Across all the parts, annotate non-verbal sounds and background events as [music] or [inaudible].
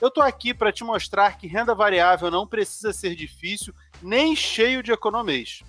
Eu tô aqui para te mostrar que renda variável não precisa ser difícil nem cheio de economês.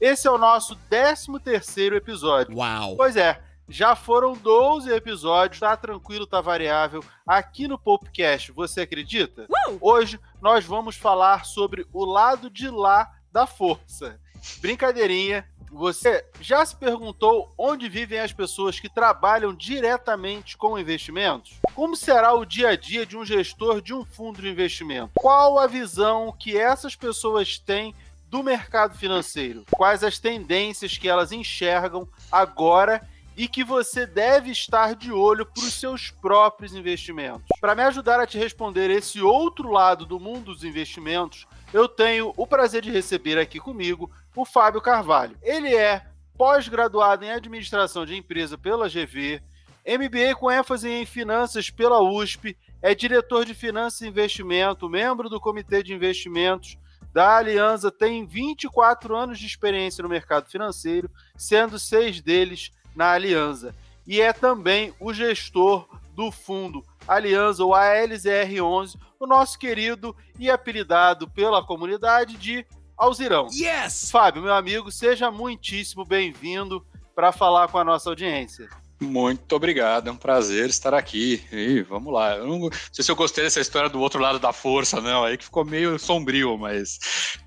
Esse é o nosso 13 terceiro episódio. Uau! Pois é, já foram 12 episódios, tá tranquilo, tá variável, aqui no Popcast. Você acredita? Uh! Hoje nós vamos falar sobre o lado de lá da força. Brincadeirinha. Você já se perguntou onde vivem as pessoas que trabalham diretamente com investimentos? Como será o dia a dia de um gestor de um fundo de investimento? Qual a visão que essas pessoas têm do mercado financeiro? Quais as tendências que elas enxergam agora e que você deve estar de olho para os seus próprios investimentos. Para me ajudar a te responder esse outro lado do mundo dos investimentos, eu tenho o prazer de receber aqui comigo o Fábio Carvalho. Ele é pós-graduado em administração de empresa pela GV, MBA com ênfase em finanças pela USP, é diretor de finanças e investimento, membro do comitê de investimentos da Aliança, tem 24 anos de experiência no mercado financeiro, sendo seis deles na Aliança. E é também o gestor do fundo Aliança, ou ALZR11, o nosso querido e apelidado pela comunidade de Alzirão. Yes! Fábio, meu amigo, seja muitíssimo bem-vindo para falar com a nossa audiência. Muito obrigado, é um prazer estar aqui. E vamos lá. Eu não sei se eu gostei dessa história do outro lado da força, não. Aí que ficou meio sombrio, mas,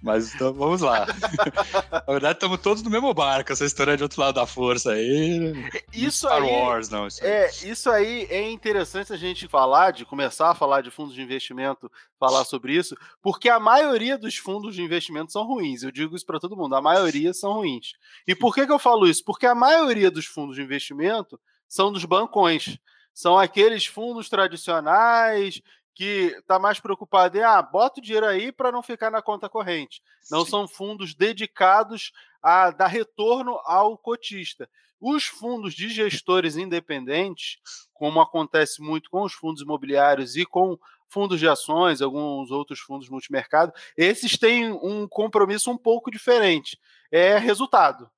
mas então, vamos lá. [laughs] Na verdade, estamos todos no mesmo barco, essa história de outro lado da força aí. Isso Star aí, Wars, não. Isso aí. É, isso aí é interessante a gente falar, de começar a falar de fundos de investimento, falar sobre isso, porque a maioria dos fundos de investimento são ruins. Eu digo isso para todo mundo, a maioria são ruins. E por que, que eu falo isso? Porque a maioria dos fundos de investimento são dos bancões. São aqueles fundos tradicionais que está mais preocupado em, ah, bota o dinheiro aí para não ficar na conta corrente. Não Sim. são fundos dedicados a dar retorno ao cotista. Os fundos de gestores independentes, como acontece muito com os fundos imobiliários e com fundos de ações, alguns outros fundos multimercado, esses têm um compromisso um pouco diferente. É resultado.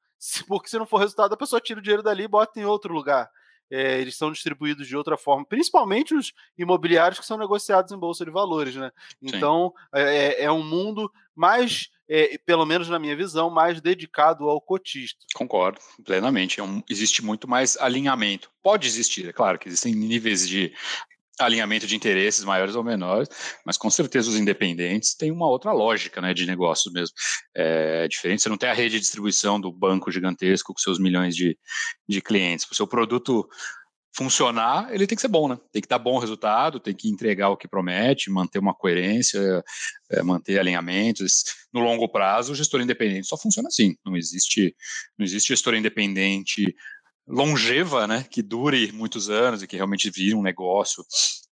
Porque se não for resultado, a pessoa tira o dinheiro dali e bota em outro lugar. É, eles são distribuídos de outra forma, principalmente os imobiliários que são negociados em bolsa de valores, né? Então é, é um mundo mais, é, pelo menos na minha visão, mais dedicado ao cotista. Concordo plenamente. É um- existe muito mais alinhamento. Pode existir, é claro que existem níveis de alinhamento de interesses maiores ou menores, mas com certeza os independentes têm uma outra lógica né, de negócios mesmo. É diferente, você não tem a rede de distribuição do banco gigantesco com seus milhões de, de clientes. O seu produto funcionar, ele tem que ser bom, né? Tem que dar bom resultado, tem que entregar o que promete, manter uma coerência, é, manter alinhamentos. No longo prazo, o gestor independente só funciona assim. Não existe, não existe gestor independente longeva, né, que dure muitos anos e que realmente vire um negócio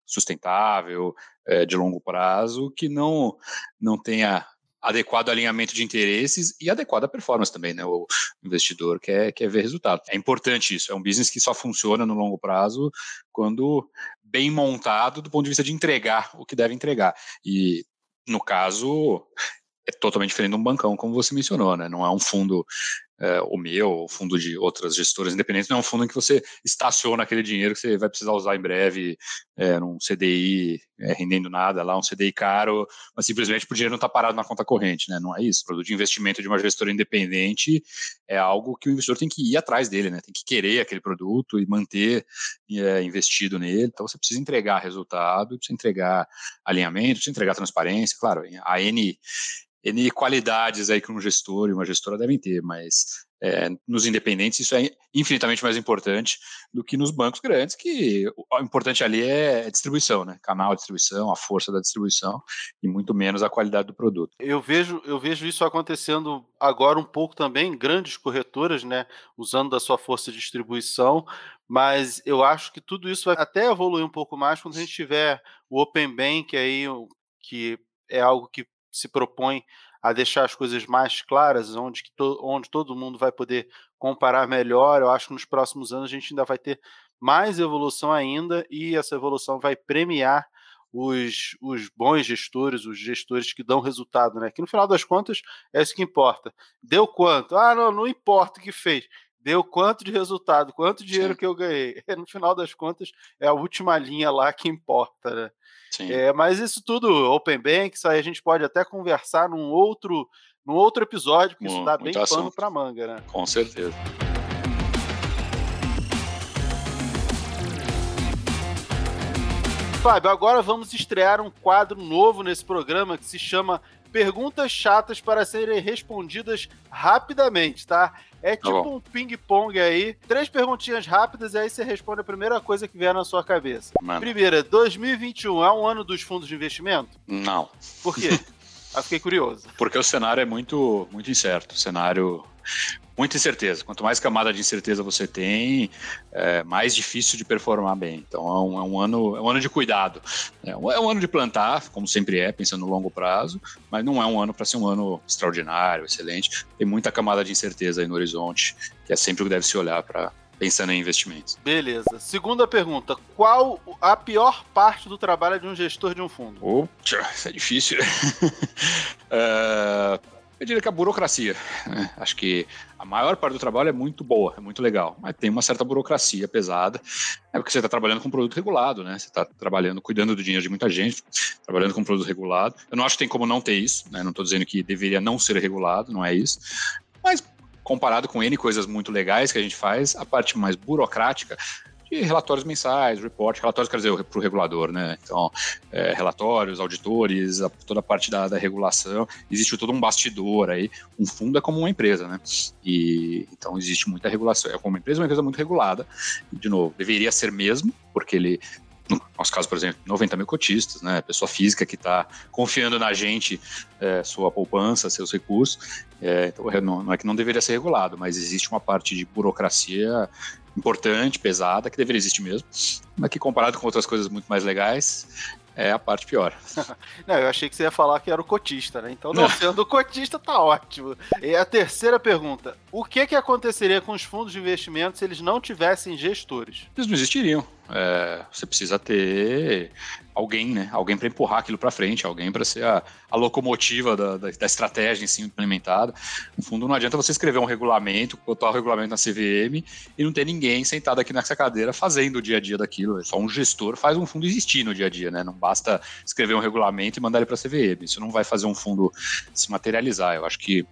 sustentável, é, de longo prazo, que não, não tenha adequado alinhamento de interesses e adequada performance também, né? O investidor quer, quer ver resultado. É importante isso, é um business que só funciona no longo prazo quando bem montado do ponto de vista de entregar o que deve entregar. E, no caso, é totalmente diferente de um bancão, como você mencionou, né? Não é um fundo é, o meu, o fundo de outras gestoras independentes, não é um fundo em que você estaciona aquele dinheiro que você vai precisar usar em breve é, num CDI é, rendendo nada lá, um CDI caro, mas simplesmente o dinheiro não está parado na conta corrente, né? Não é isso. O produto de investimento de uma gestora independente é algo que o investidor tem que ir atrás dele, né? Tem que querer aquele produto e manter é, investido nele. Então você precisa entregar resultado, precisa entregar alinhamento, precisa entregar transparência, claro, a N N qualidades aí que um gestor e uma gestora devem ter, mas é, nos independentes isso é infinitamente mais importante do que nos bancos grandes, que o importante ali é distribuição, né? Canal de distribuição, a força da distribuição e muito menos a qualidade do produto. Eu vejo, eu vejo isso acontecendo agora um pouco também grandes corretoras, né? Usando da sua força de distribuição, mas eu acho que tudo isso vai até evoluir um pouco mais quando a gente tiver o Open Bank aí, que é algo que se propõe a deixar as coisas mais claras, onde, que to, onde todo mundo vai poder comparar melhor. Eu acho que nos próximos anos a gente ainda vai ter mais evolução ainda e essa evolução vai premiar os, os bons gestores, os gestores que dão resultado, né? Que no final das contas é isso que importa. Deu quanto? Ah, não, não importa o que fez. Deu quanto de resultado, quanto dinheiro Sim. que eu ganhei. [laughs] No final das contas, é a última linha lá que importa, né? É, mas isso tudo, Open Banks, aí a gente pode até conversar num outro, num outro episódio, porque isso dá bem pano para manga, né? Com certeza. Fábio, agora vamos estrear um quadro novo nesse programa que se chama Perguntas Chatas para serem respondidas rapidamente, tá? É tá tipo tá um ping-pong aí. Três perguntinhas rápidas e aí você responde a primeira coisa que vier na sua cabeça. Mano. Primeira, 2021 é um ano dos fundos de investimento? Não. Por quê? Eu [laughs] fiquei curioso. Porque o cenário é muito, muito incerto. O cenário muita incerteza. Quanto mais camada de incerteza você tem, é mais difícil de performar bem. Então é um, é um ano, é um ano de cuidado. É um, é um, ano de plantar, como sempre é, pensando no longo prazo, mas não é um ano para ser um ano extraordinário, excelente. Tem muita camada de incerteza aí no horizonte, que é sempre o que deve se olhar para pensando em investimentos. Beleza. Segunda pergunta: qual a pior parte do trabalho de um gestor de um fundo? Opa, isso é difícil. uh, [laughs] Eu diria que a burocracia. Né? Acho que a maior parte do trabalho é muito boa, é muito legal, mas tem uma certa burocracia pesada. É porque você está trabalhando com um produto regulado, né? Você está trabalhando, cuidando do dinheiro de muita gente, trabalhando com um produto regulado. Eu não acho que tem como não ter isso, né? Não estou dizendo que deveria não ser regulado, não é isso. Mas comparado com N coisas muito legais que a gente faz, a parte mais burocrática de relatórios mensais, report, relatórios, quer dizer, para o regulador, né? Então, é, relatórios, auditores, a, toda a parte da, da, regulação, existe todo um bastidor aí. Um fundo é como uma empresa, né? E então existe muita regulação. É como uma empresa, uma empresa muito regulada. De novo, deveria ser mesmo, porque ele no nosso caso, por exemplo, 90 mil cotistas, né? Pessoa física que está confiando na gente, é, sua poupança, seus recursos. É, então, não, não, é que não deveria ser regulado, mas existe uma parte de burocracia importante, pesada, que deveria existir mesmo, mas que comparado com outras coisas muito mais legais, é a parte pior. [laughs] não, eu achei que você ia falar que era o cotista, né? Então, não sendo cotista, tá ótimo. E a terceira pergunta: o que, que aconteceria com os fundos de investimento se eles não tivessem gestores? Eles não existiriam. É, você precisa ter alguém, né? Alguém para empurrar aquilo para frente, alguém para ser a, a locomotiva da, da, da, estratégia em si implementada. No fundo, não adianta você escrever um regulamento, botar o regulamento na CVM e não ter ninguém sentado aqui nessa cadeira fazendo o dia a dia daquilo. Só um gestor faz um fundo existir no dia a dia, né? Não basta escrever um regulamento e mandar ele para a CVM. Isso não vai fazer um fundo se materializar. Eu acho que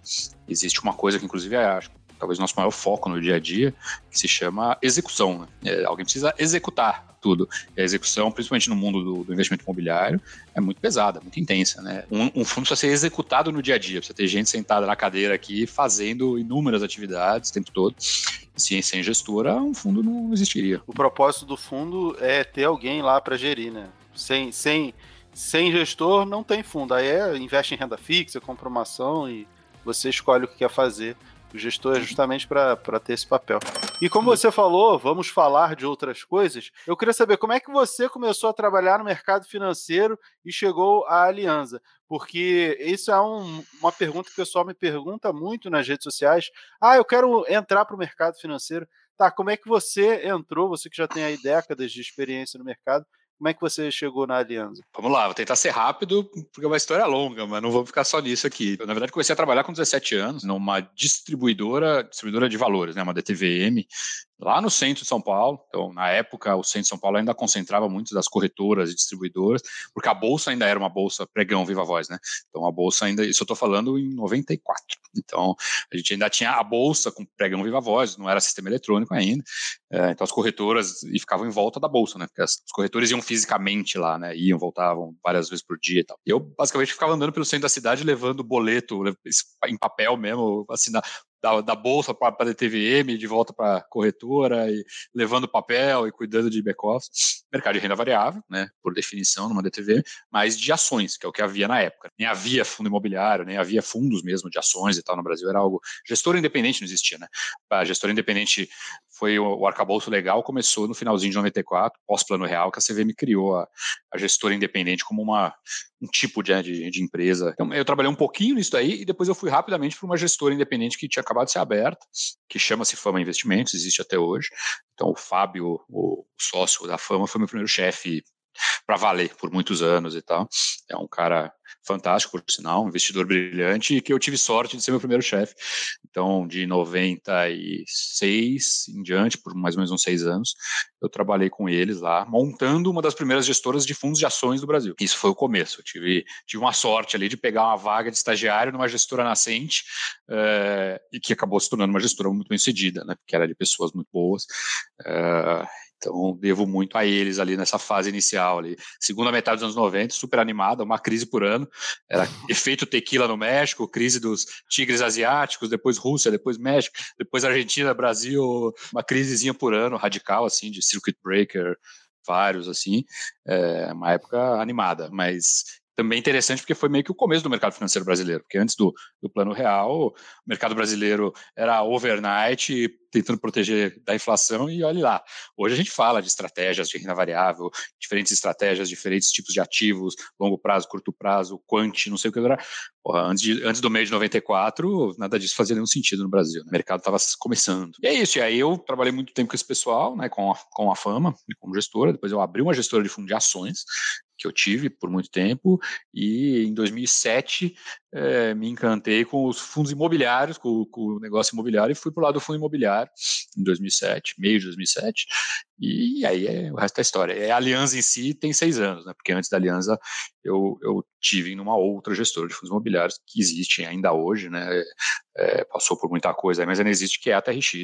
existe uma coisa que, inclusive, é, acho talvez nosso maior foco no dia a dia, que se chama execução. Né? É, alguém precisa executar tudo. E a execução, principalmente no mundo do, do, investimento imobiliário, é muito pesada, muito intensa. Né? Um, um, fundo precisa ser executado no dia a dia, precisa ter gente sentada na cadeira aqui fazendo inúmeras atividades o tempo todo. Se sem gestora, um fundo não existiria. O propósito do fundo é ter alguém lá para gerir, né? Sem, sem, sem gestor, não tem fundo. Aí é investe em renda fixa, compra uma ação e você escolhe o que quer fazer. O gestor é justamente para ter esse papel. E como você falou, vamos falar de outras coisas. Eu queria saber como é que você começou a trabalhar no mercado financeiro e chegou à Aliança. Porque isso é um, uma pergunta que o pessoal me pergunta muito nas redes sociais. Ah, eu quero entrar para o mercado financeiro. Tá, como é que você entrou? Você que já tem aí décadas de experiência no mercado, como é que você chegou na Aliança? Vamos lá, vou tentar ser rápido, porque é uma história longa, mas não vou ficar só nisso aqui. Eu, na verdade, comecei a trabalhar com 17 anos numa distribuidora, distribuidora de valores, né, uma DTVM, lá no centro de São Paulo. Então, na época, o centro de São Paulo ainda concentrava muitas das corretoras e distribuidoras, porque a bolsa ainda era uma bolsa pregão viva voz, né? Então, a bolsa ainda, isso eu estou falando em 94. Então, a gente ainda tinha a bolsa com pregão viva voz, não era sistema eletrônico ainda. É, então, as corretoras e ficavam em volta da bolsa, né? Porque as, os corretores iam fisicamente lá, né? Iam, voltavam várias vezes por dia e tal. E eu, basicamente, ficava andando pelo centro da cidade levando boleto em papel mesmo, assinar, da, da bolsa para a DTVM, de volta para a corretora, e levando papel e cuidando de back-office. Mercado de renda variável, né, por definição, numa DTVM, mas de ações, que é o que havia na época. Nem havia fundo imobiliário, nem havia fundos mesmo de ações e tal no Brasil, era algo. Gestor independente não existia, né? A gestora independente foi o, o arcabouço legal, começou no finalzinho de 94, pós-plano real, que a CVM criou a, a gestora independente como uma, um tipo de, de, de, empresa. Então, eu trabalhei um pouquinho nisso aí e depois eu fui rapidamente para uma gestora independente que tinha acabado de ser aberta, que chama-se Fama Investimentos, existe até hoje. Então, o Fábio, o sócio da Fama, foi meu primeiro chefe para valer por muitos anos e tal. É um cara fantástico, por sinal, um investidor brilhante e que eu tive sorte de ser meu primeiro chefe. Então, de 96 em diante, por mais ou menos uns seis anos, eu trabalhei com eles lá, montando uma das primeiras gestoras de fundos de ações do Brasil. Isso foi o começo. Eu tive, tive uma sorte ali de pegar uma vaga de estagiário numa gestora nascente é, e que acabou se tornando uma gestora muito bem sucedida, né? Porque era de pessoas muito boas. É, então, devo muito a eles ali nessa fase inicial ali. Segunda metade dos anos 90, super animada, uma crise por ano. Era [laughs] efeito tequila no México, crise dos tigres asiáticos, depois Rússia, depois México, depois Argentina, Brasil, uma crisezinha por ano, radical, assim, de circuit breaker, vários, assim. É uma época animada, mas também interessante porque foi meio que o começo do mercado financeiro brasileiro, porque antes do, do plano real, o mercado brasileiro era overnight, tentando proteger da inflação e olhe lá. Hoje a gente fala de estratégias de renda variável, diferentes estratégias, diferentes tipos de ativos, longo prazo, curto prazo, quant, não sei o que era. Porra, antes, de, antes do mês de 94, nada disso fazia nenhum sentido no Brasil. Né? O mercado estava começando. E é isso. E aí eu trabalhei muito tempo com esse pessoal, né, com a, com a fama, como gestora. Depois eu abri uma gestora de fundo de ações, que eu tive por muito tempo, e em 2007 é, me encantei com os fundos imobiliários, com, com o negócio imobiliário, e fui para o lado do fundo imobiliário em 2007, meio de 2007, e aí é, o resto da história. É, a Aliança em si tem seis anos, né? Porque antes da Aliança eu, eu tive numa outra gestora de fundos imobiliários que existe ainda hoje, né? É, passou por muita coisa, mas ainda existe, que é a TRX,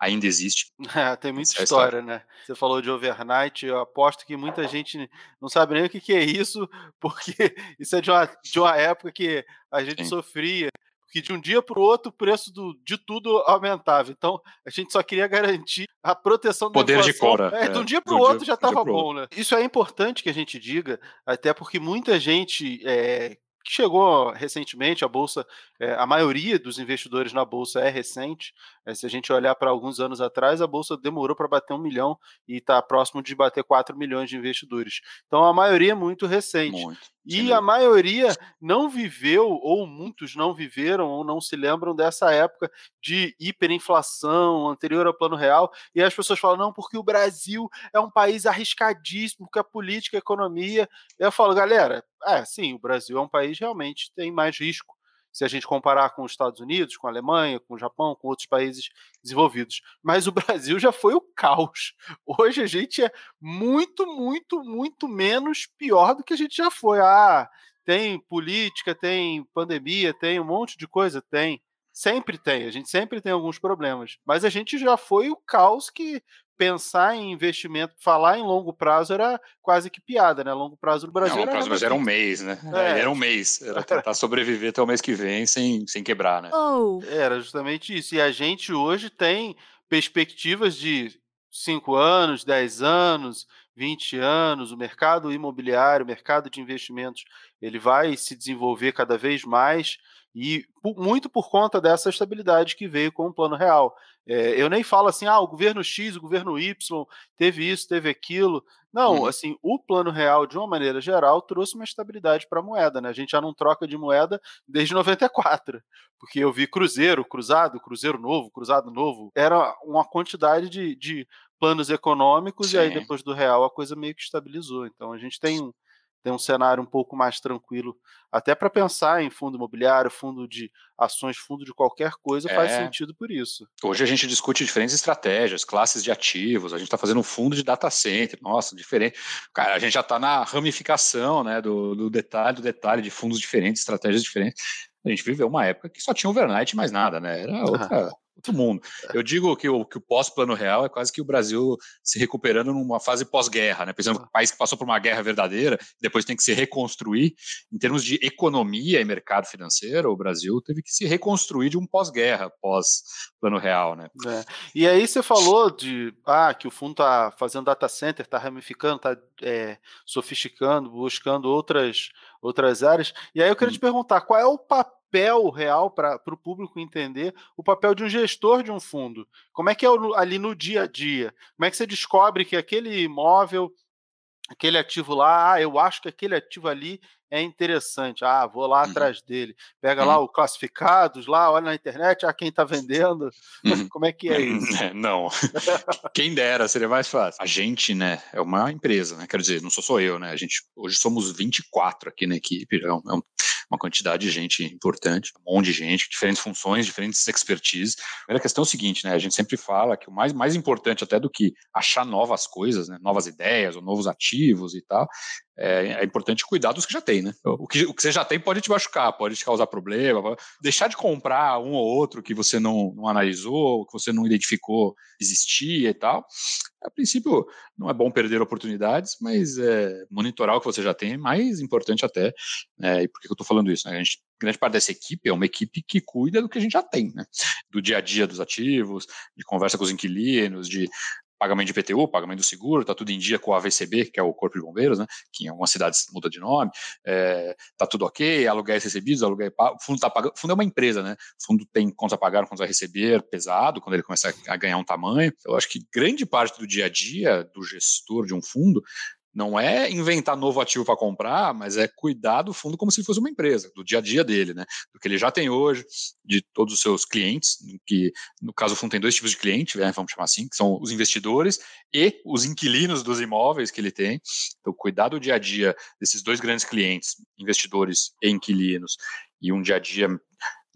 ainda existe. [laughs] É, tem muita é história, história, né? Você falou de overnight, eu aposto que muita gente não sabe nem o que, que é isso, [laughs] porque isso é de uma, de uma época que a gente Sim. sofria que de um dia para o outro o preço do, de tudo aumentava. Então, a gente só queria garantir a proteção da Poder inflação. de cora. É, é, de um dia para o outro já estava bom, né? Isso é importante que a gente diga, até porque muita gente é, que chegou recentemente, a bolsa, é, a maioria dos investidores na bolsa é recente. É, se a gente olhar para alguns anos atrás, a bolsa demorou para bater um milhão e está próximo de bater 4 milhões de investidores. Então a maioria é muito recente. Muito. E a maioria não viveu, ou muitos não viveram, ou não se lembram dessa época de hiperinflação anterior ao plano real. E as pessoas falam, não, porque o Brasil é um país arriscadíssimo, porque a política, a economia. Eu falo, galera, é, sim, o Brasil é um país realmente tem mais risco se a gente comparar com os Estados Unidos, com a Alemanha, com o Japão, com outros países desenvolvidos. Mas o [laughs] Brasil já foi o caos. Hoje a gente é muito, muito, muito menos pior do que a gente já foi. Ah, tem política, tem pandemia, tem um monte de coisa, tem. Sempre tem, a gente sempre tem alguns problemas. Mas a gente já foi o caos que pensar em investimento, falar em longo prazo era quase que piada, né? Longo prazo no Brasil. Não, era, prazo, mas era um mês, né? É. Era um mês. Era [laughs] tentar sobreviver até o mês que vem sem, sem quebrar, né? Oh. Era justamente isso. E a gente hoje tem perspectivas de 5 anos, 10 anos, 20 anos, o mercado imobiliário, o mercado de investimentos, ele vai se desenvolver cada vez mais e muito por conta dessa estabilidade que veio com o plano real. É, eu nem falo assim, ah, o governo X, o governo Y teve isso, teve aquilo. Não, hum. assim, o plano real, de uma maneira geral, trouxe uma estabilidade para a moeda, né? A gente já não troca de moeda desde 94, porque eu vi Cruzeiro, Cruzado, Cruzeiro Novo, Cruzado Novo, era uma quantidade de, de planos econômicos, Sim. e aí depois do real a coisa meio que estabilizou. Então a gente tem tem um cenário um pouco mais tranquilo, até para pensar em fundo imobiliário, fundo de ações, fundo de qualquer coisa, é. faz sentido por isso. Hoje a gente discute diferentes estratégias, classes de ativos, a gente está fazendo um fundo de data center, nossa, diferente. Cara, a gente já está na ramificação né, do, do detalhe, do detalhe de fundos diferentes, estratégias diferentes. A gente viveu uma época que só tinha overnight e mais nada, né? Era outra, outro mundo. Eu digo que o, que o pós-plano real é quase que o Brasil se recuperando numa fase pós-guerra, né? Por exemplo, um país que passou por uma guerra verdadeira, depois tem que se reconstruir. Em termos de economia e mercado financeiro, o Brasil teve que se reconstruir de um pós-guerra, pós-plano real, né? É. E aí você falou de ah, que o fundo está fazendo data center, está ramificando, está é, sofisticando, buscando outras, outras áreas. E aí eu queria hum. te perguntar, qual é o papel papel real para o público entender o papel de um gestor de um fundo. Como é que é ali no dia a dia? Como é que você descobre que aquele imóvel, aquele ativo lá, ah, eu acho que aquele ativo ali é interessante. Ah, vou lá uhum. atrás dele. Pega uhum. lá o classificados, lá, olha na internet, ah, quem está [laughs] vendendo. Uhum. Como é que é [laughs] isso? É, não. [laughs] quem dera, seria mais fácil. A gente, né, é uma empresa, né? Quero dizer, não sou só eu, né? A gente, hoje somos 24 aqui na equipe, é, um, é uma quantidade de gente importante, um monte de gente, diferentes funções, diferentes expertise. A primeira questão é o seguinte, né? A gente sempre fala que o mais, mais importante até do que achar novas coisas, né, novas ideias ou novos ativos e tal, é, é, importante cuidar dos que já tem, né? O que, o que você já tem pode te machucar, pode te causar problema. Deixar de comprar um ou outro que você não, não analisou, que você não identificou existia e tal. A princípio, não é bom perder oportunidades, mas é, monitorar o que você já tem é mais importante até. Né? E por que eu estou falando isso? Né? A gente, grande parte dessa equipe é uma equipe que cuida do que a gente já tem, né? do dia a dia dos ativos, de conversa com os inquilinos, de pagamento de IPTU, pagamento do seguro, está tudo em dia com o AVCB, que é o Corpo de Bombeiros, né, que em algumas cidades muda de nome, está é, tá tudo ok, aluguéis recebidos, aluguel o fundo está pagando, fundo é uma empresa, né, o fundo tem contas a pagar, contas a receber, pesado, quando ele começa a ganhar um tamanho, eu acho que grande parte do dia a dia do gestor de um fundo não é inventar novo ativo para comprar, mas é cuidar do fundo como se fosse uma empresa, do dia a dia dele, né? Do que ele já tem hoje, de todos os seus clientes, que no caso o fundo tem dois tipos de cliente, né, vamos chamar assim, que são os investidores e os inquilinos dos imóveis que ele tem. Então, cuidar do dia a dia desses dois grandes clientes, investidores e inquilinos, e um dia a dia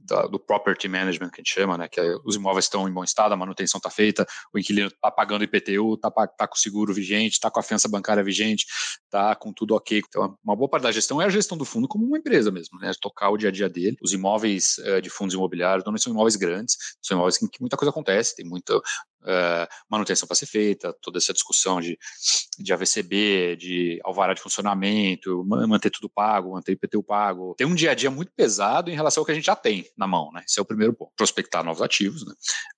da, do property management que a gente chama, né? Que é, os imóveis estão em bom estado, a manutenção está feita, o inquilino está pagando IPTU, está tá com o seguro vigente, está com a fiança bancária vigente, está com tudo ok. Então, uma boa parte da gestão é a gestão do fundo como uma empresa mesmo, né? Tocar o dia a dia dele. Os imóveis uh, de fundos imobiliários não são imóveis grandes, são imóveis em que muita coisa acontece, tem muita uh, manutenção para ser feita, toda essa discussão de, de AVCB, de alvará de funcionamento, manter tudo pago, manter IPTU pago. Tem um dia a dia muito pesado em relação ao que a gente já tem na mão, né? Esse é o primeiro ponto. Prospectar novos ativos, né?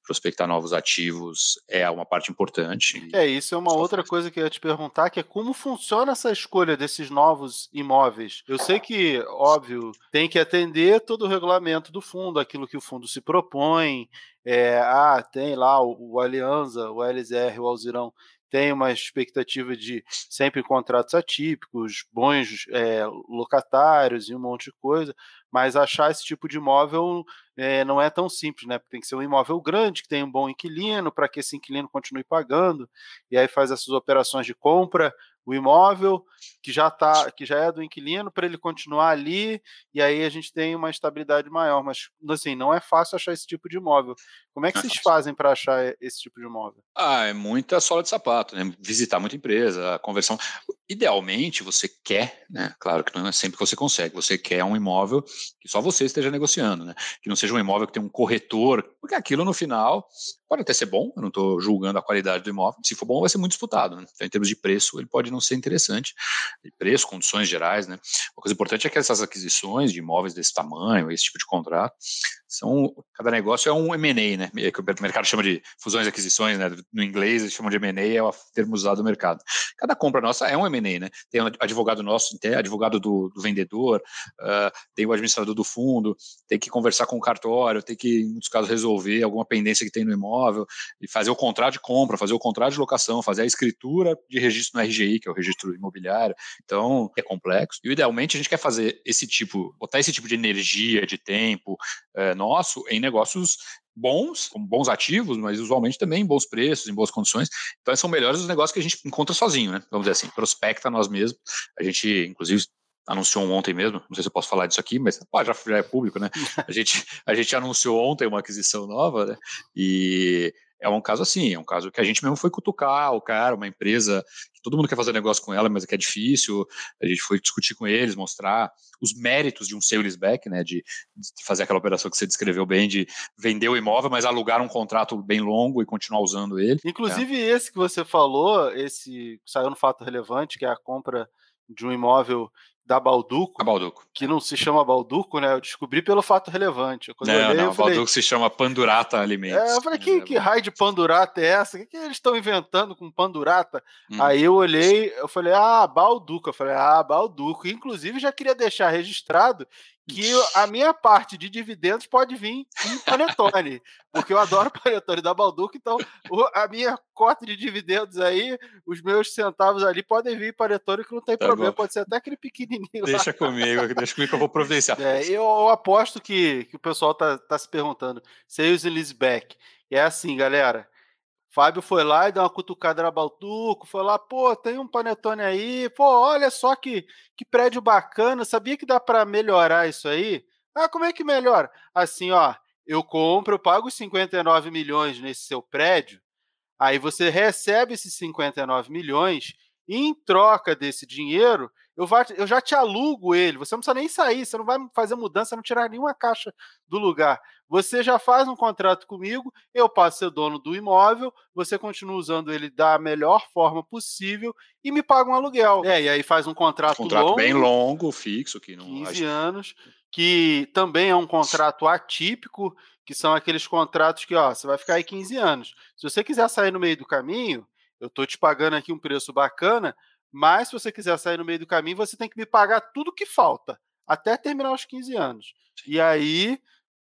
Prospectar novos ativos é uma parte importante. É, isso é uma outra coisa que eu ia te perguntar, que é como funciona essa escolha desses novos imóveis. Eu sei que, óbvio, tem que atender todo o regulamento do fundo, aquilo que o fundo se propõe, é, ah, tem lá o, o Alianza, o LZR, o Alzirão, tem uma expectativa de sempre contratos atípicos, bons é, locatários e um monte de coisa, mas achar esse tipo de imóvel é, não é tão simples, né? Porque tem que ser um imóvel grande, que tenha um bom inquilino, para que esse inquilino continue pagando, e aí faz essas operações de compra o imóvel que já tá, que já é do inquilino para ele continuar ali e aí a gente tem uma estabilidade maior, mas assim, não é fácil achar esse tipo de imóvel. Como é que vocês fazem para achar esse tipo de imóvel? Ah, é muita sola de sapato, né? Visitar muita empresa, conversão. Idealmente, você quer, né? Claro que não é sempre que você consegue. Você quer um imóvel que só você esteja negociando, né? Que não seja um imóvel que tem um corretor, porque aquilo no final pode até ser bom. Eu não estou julgando a qualidade do imóvel. Se for bom, vai ser muito disputado, né? Então, em termos de preço, ele pode não ser interessante. De preço, condições gerais, né? Uma coisa importante é que essas aquisições de imóveis desse tamanho, esse tipo de contrato, são cada negócio é um M&A, né? Que o mercado chama de fusões e aquisições, né? No inglês eles chamam de M&A, é o termo usado no mercado. Cada compra nossa é um M&A, né? Tem um advogado nosso, tem advogado do, do vendedor, uh, tem o administrador do fundo, tem que conversar com o cartório, tem que, em muitos casos, resolver alguma pendência que tem no imóvel e fazer o contrato de compra, fazer o contrato de locação, fazer a escritura de registro no RGI, que é o registro imobiliário. Então, é complexo. E, idealmente, a gente quer fazer esse tipo, botar esse tipo de energia, de tempo, uh, nosso em negócios bons, com bons ativos, mas usualmente também em bons preços, em boas condições. Então, são melhores os negócios que a gente encontra sozinho, né? Vamos dizer assim, prospecta nós mesmos. A gente, inclusive, anunciou ontem mesmo, não sei se eu posso falar disso aqui, mas pô, já, já é público, né? A gente, a gente anunciou ontem uma aquisição nova, né? E é um caso assim, é um caso que a gente mesmo foi cutucar o cara, uma empresa que todo mundo quer fazer negócio com ela, mas que é difícil. A gente foi discutir com eles, mostrar os méritos de um sales back, né, de, de, fazer aquela operação que você descreveu bem, de vender o imóvel, mas alugar um contrato bem longo e continuar usando ele. Inclusive é. esse que você falou, esse saiu no fato relevante, que é a compra de um imóvel da Balduco, Balduco, que não se chama Balduco, né? Eu descobri pelo fato relevante. Quando não, eu olhei, não, eu falei, Balduco se chama Pandurata Alimentos. É, eu falei, que, é, que raio de Pandurata é essa? O que, que eles estão inventando com Pandurata? Hum. Aí eu olhei, eu falei, ah, Balduco. Eu falei, ah, Balduco. Inclusive, já queria deixar registrado que a minha parte de dividendos pode vir em panetone, porque eu adoro [laughs] panetone da Balduco, então a minha cota de dividendos aí, os meus centavos ali podem vir em panetone que não tem tá problema, bom. pode ser até aquele pequenininho Deixa lá. comigo, deixa comigo que eu vou providenciar. É, eu, eu, aposto que, que o pessoal tá, tá se perguntando, sales e leaseback, e é assim, galera, Fábio foi lá e deu uma cutucada na Baltuco, foi lá, pô, tem um panetone aí, pô, olha só que, que prédio bacana, sabia que dá para melhorar isso aí? Ah, como é que melhora? Assim, ó, eu compro, eu pago 59 milhões nesse seu prédio, aí você recebe esses 59 milhões e em troca desse dinheiro, eu, eu já te alugo ele. Você não precisa nem sair, você não vai fazer mudança, não tirar nenhuma caixa do lugar. Você já faz um contrato comigo, eu passo a ser dono do imóvel, você continua usando ele da melhor forma possível e me paga um aluguel. É, e aí faz um contrato, contrato longo. bem longo, fixo, que não. 15 anos, que também é um contrato atípico, que são aqueles contratos que, ó, você vai ficar aí 15 anos. Se você quiser sair no meio do caminho, eu estou te pagando aqui um preço bacana, mas se você quiser sair no meio do caminho, você tem que me pagar tudo que falta, até terminar os 15 anos. E aí,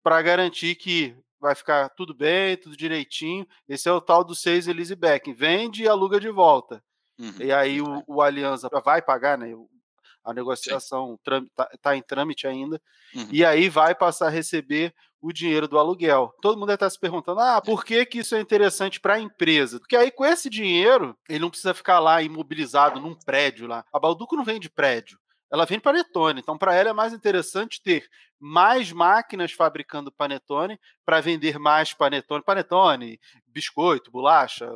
para garantir que vai ficar tudo bem, tudo direitinho, esse é o tal do seis Elise Beck. Vende e aluga de volta. Uhum. E aí o, o Aliança vai pagar, né? A negociação está tá em trâmite ainda. Uhum. E aí vai passar a receber o dinheiro do aluguel. Todo mundo está se perguntando: ah, por que, que isso é interessante para a empresa? Porque aí, com esse dinheiro, ele não precisa ficar lá imobilizado num prédio lá. A Balduco não vende prédio. Ela vende panetone. Então, para ela é mais interessante ter mais máquinas fabricando panetone para vender mais panetone. Panetone, biscoito, bolacha,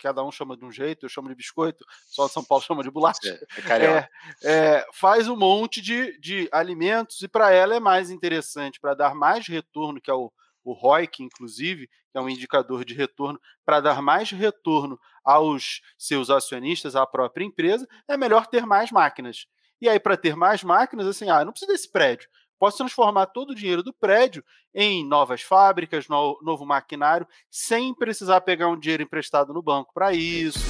cada um chama de um jeito, eu chamo de biscoito, só São Paulo chama de bolacha. É, é, é, faz um monte de, de alimentos e para ela é mais interessante, para dar mais retorno, que é o, o ROIC, inclusive, que é um indicador de retorno, para dar mais retorno aos seus acionistas, à própria empresa, é melhor ter mais máquinas. E aí, para ter mais máquinas, assim, ah, não precisa desse prédio. Posso transformar todo o dinheiro do prédio em novas fábricas, no, novo maquinário, sem precisar pegar um dinheiro emprestado no banco para isso.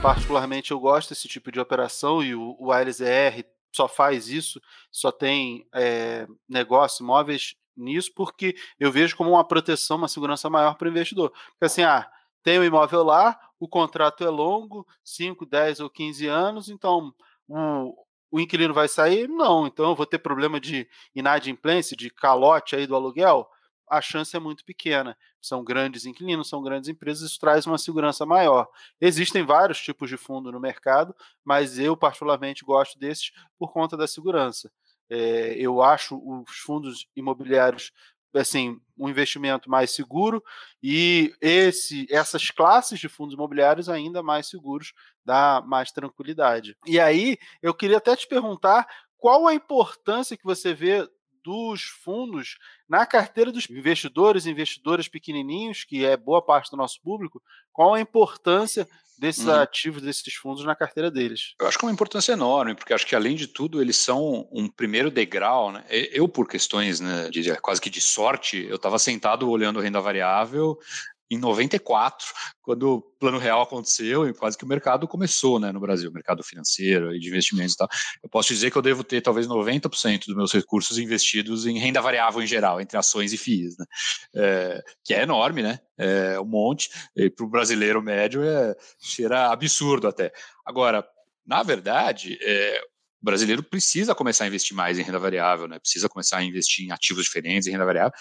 Particularmente eu gosto desse tipo de operação e o, o ALZR só faz isso, só tem é, negócio, imóveis nisso, porque eu vejo como uma proteção, uma segurança maior para o investidor. Porque assim, ah, tem o um imóvel lá, o contrato é longo, 5, 10 ou 15 anos, então o, o inquilino vai sair? Não, então eu vou ter problema de inadimplência, de calote aí do aluguel? A chance é muito pequena. São grandes inquilinos, são grandes empresas, isso traz uma segurança maior. Existem vários tipos de fundo no mercado, mas eu particularmente gosto desses por conta da segurança. É, eu acho os fundos imobiliários assim, um investimento mais seguro e esse, essas classes de fundos imobiliários ainda mais seguros dá mais tranquilidade. E aí, eu queria até te perguntar qual a importância que você vê dos fundos na carteira dos investidores investidoras pequenininhos, que é boa parte do nosso público, qual a importância desses uhum. ativos, desses fundos na carteira deles? Eu acho que é uma importância enorme, porque acho que além de tudo eles são um primeiro degrau, né? Eu por questões, né, de, quase que de sorte, eu estava sentado olhando renda variável em 94, quando o plano real aconteceu e quase que o mercado começou né, no Brasil, o mercado financeiro e de investimentos e tal. Eu posso dizer que eu devo ter talvez 90% dos meus recursos investidos em renda variável em geral, entre ações e FIIs, né? É, que é enorme, né? É um monte. Para o brasileiro médio é cheira absurdo até. Agora, na verdade, é, o brasileiro precisa começar a investir mais em renda variável, né? precisa começar a investir em ativos diferentes em renda variável.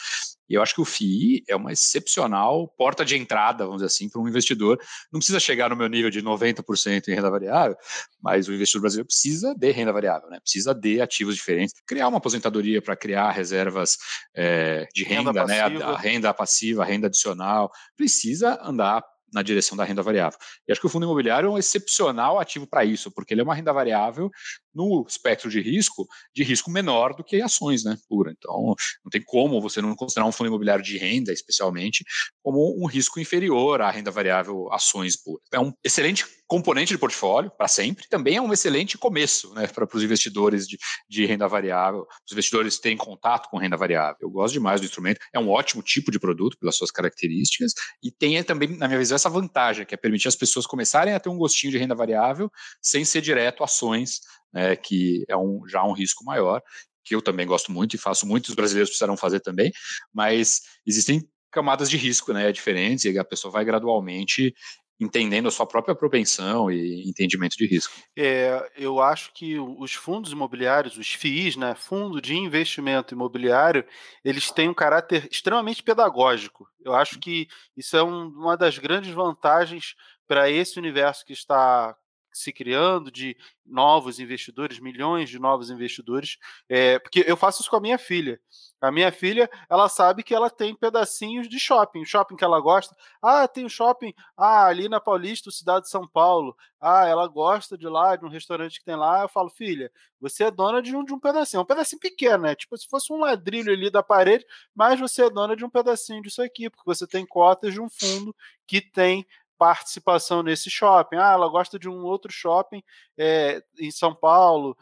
E eu acho que o FII é uma excepcional porta de entrada, vamos dizer assim, para um investidor. Não precisa chegar no meu nível de 90% em renda variável, mas o investidor brasileiro precisa de renda variável, né? precisa de ativos diferentes, criar uma aposentadoria para criar reservas é, de renda, renda né? A, a renda passiva, a renda adicional, precisa andar na direção da renda variável. E acho que o fundo imobiliário é um excepcional ativo para isso, porque ele é uma renda variável no espectro de risco, de risco menor do que ações, né, pura. Então, não tem como você não considerar um fundo imobiliário de renda, especialmente, como um risco inferior à renda variável ações pura. É um excelente componente de portfólio para sempre. Também é um excelente começo né, para os investidores de, de, renda variável. Os investidores têm contato com renda variável. Eu gosto demais do instrumento. É um ótimo tipo de produto pelas suas características e tem também, na minha visão, essa vantagem que é permitir as pessoas começarem a ter um gostinho de renda variável sem ser direto ações, né, que é um, já um risco maior que eu também gosto muito e faço, muitos brasileiros precisarão fazer também, mas existem camadas de risco né, diferentes e a pessoa vai gradualmente entendendo a sua própria propensão e entendimento de risco. É, eu acho que os fundos imobiliários, os FIIs, né, Fundo de Investimento Imobiliário, eles têm um caráter extremamente pedagógico. Eu acho que isso é um, uma das grandes vantagens para esse universo que está se criando de novos investidores, milhões de novos investidores, é, porque eu faço isso com a minha filha. A minha filha, ela sabe que ela tem pedacinhos de shopping, shopping que ela gosta. Ah, tem um shopping ah, ali na Paulista, cidade de São Paulo. Ah, ela gosta de lá, de um restaurante que tem lá. Eu falo, filha, você é dona de um, de um pedacinho, um pedacinho pequeno, né? Tipo, se fosse um ladrilho ali da parede, mas você é dona de um pedacinho disso aqui, porque você tem cotas de um fundo que tem participação nesse shopping. Ah, ela gosta de um outro shopping é, em São Paulo,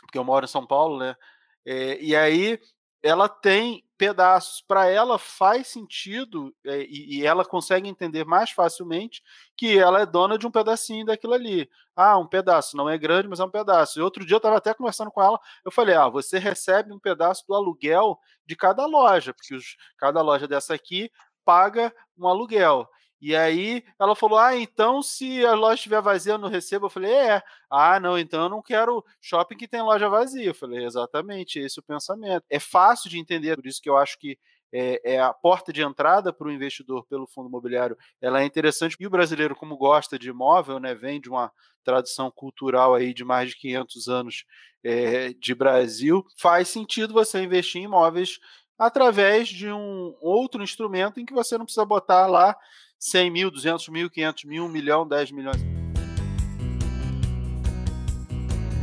porque eu moro em São Paulo, né? É, e aí ela tem pedaços. Para ela faz sentido é, e, e, ela consegue entender mais facilmente que ela é dona de um pedacinho daquilo ali. Ah, um pedaço, não é grande, mas é um pedaço. E outro dia eu estava até conversando com ela, eu falei: ah, você recebe um pedaço do aluguel de cada loja, porque os, cada loja dessa aqui paga um aluguel. E aí ela falou: Ah, então se a loja estiver vazia, eu não recebo. Eu falei: É. Ah, não, então eu não quero shopping que tem loja vazia. Eu falei: Exatamente, esse é o pensamento. É fácil de entender, por isso que eu acho que é, é a porta de entrada para o investidor pelo fundo imobiliário. Ela é interessante. E o brasileiro, como gosta de imóvel, né, vem de uma tradição cultural aí de mais de 500 anos é, de Brasil, faz sentido você investir em imóveis através de um outro instrumento em que você não precisa botar lá 100 mil, 200 mil, 500 mil, 1 milhão, 10 milhões.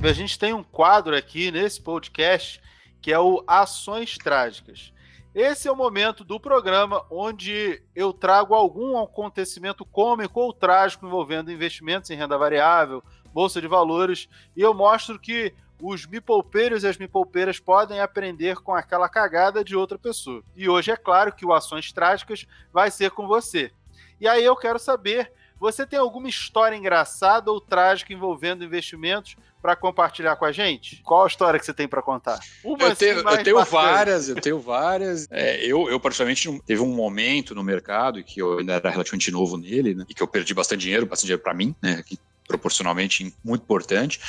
A gente tem um quadro aqui nesse podcast que é o Ações Trágicas. Esse é o momento do programa onde eu trago algum acontecimento cômico ou trágico envolvendo investimentos em renda variável, bolsa de valores, e eu mostro que os mipolpeiros e as mipolpeiras podem aprender com aquela cagada de outra pessoa. E hoje é claro que o Ações Trágicas vai ser com você. E aí eu quero saber, você tem alguma história engraçada ou trágica envolvendo investimentos para compartilhar com a gente? Qual a história que você tem para contar? Uma eu tenho, eu tenho várias, eu tenho várias. É, eu, eu, particularmente, teve um momento no mercado que eu ainda era relativamente novo nele, né, e que eu perdi bastante dinheiro, bastante dinheiro para mim, né, que proporcionalmente muito importante,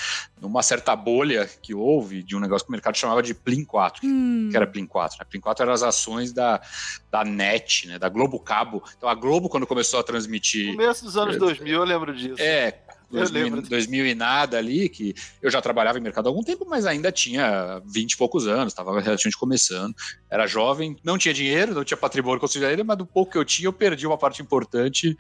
numa certa bolha que houve de um negócio que o mercado chamava de Plin 4. Hum. que era Plin 4? Né? Plin 4 eram as ações da, da NET, né? da Globo Cabo. Então a Globo, quando começou a transmitir... Começo dos anos 2000, eu lembro disso. É, 2000, 2000 e nada ali, que eu já trabalhava em mercado há algum tempo, mas ainda tinha 20 e poucos anos, estava relativamente começando, era jovem, não tinha dinheiro, não tinha patrimônio considerado, mas do pouco que eu tinha, eu perdi uma parte importante,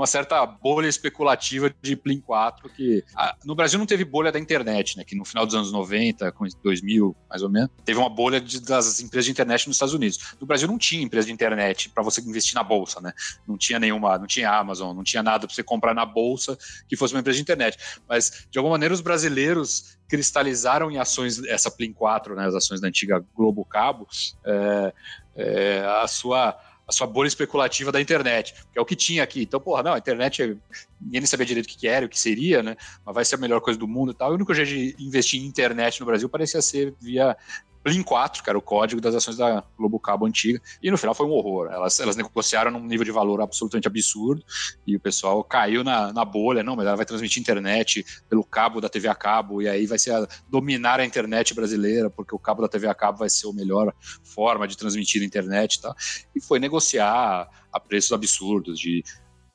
uma certa bolha especulativa de Plin 4, que a, no Brasil não teve bolha da internet, né, que no final dos anos 90, com 2000, mais ou menos, teve uma bolha de, das empresas de internet nos Estados Unidos. No Brasil não tinha empresa de internet para você investir na bolsa, né, não tinha nenhuma, não tinha Amazon, não tinha nada para você comprar na bolsa que fosse uma empresa de internet. Mas, de alguma maneira, os brasileiros cristalizaram em ações, essa Plin 4, né, as ações da antiga Globo Cabo, é, é, a sua a sua bolha especulativa da internet, que é o que tinha aqui. Então, porra, não, a internet, ninguém sabia direito o que era, o que seria, né? Mas vai ser a melhor coisa do mundo e tal. O único jeito de investir em internet no Brasil parecia ser via Plin 4, que era o código das ações da Globo Cabo antiga, e no final foi um horror. Elas, elas negociaram num nível de valor absolutamente absurdo, e o pessoal caiu na, na bolha, não, mas ela vai transmitir internet pelo cabo da TV a cabo, e aí vai ser a, dominar a internet brasileira, porque o cabo da TV a cabo vai ser a melhor forma de transmitir a internet e tal. E foi negociar a preços absurdos, de